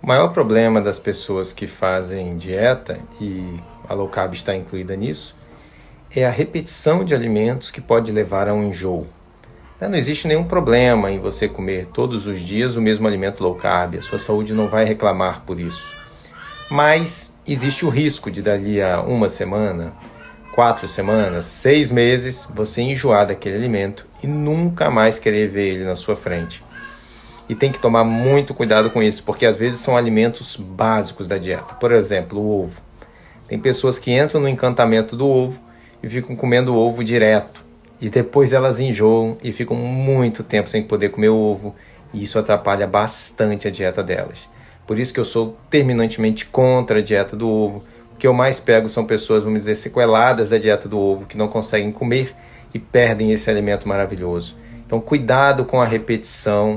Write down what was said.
O maior problema das pessoas que fazem dieta, e a low carb está incluída nisso, é a repetição de alimentos que pode levar a um enjoo. Não existe nenhum problema em você comer todos os dias o mesmo alimento low carb, a sua saúde não vai reclamar por isso. Mas existe o risco de dali a uma semana, quatro semanas, seis meses, você enjoar daquele alimento e nunca mais querer ver ele na sua frente. E tem que tomar muito cuidado com isso, porque às vezes são alimentos básicos da dieta. Por exemplo, o ovo. Tem pessoas que entram no encantamento do ovo e ficam comendo ovo direto. E depois elas enjoam e ficam muito tempo sem poder comer ovo. E isso atrapalha bastante a dieta delas. Por isso que eu sou terminantemente contra a dieta do ovo. O que eu mais pego são pessoas, vamos dizer, sequeladas da dieta do ovo, que não conseguem comer e perdem esse alimento maravilhoso. Então, cuidado com a repetição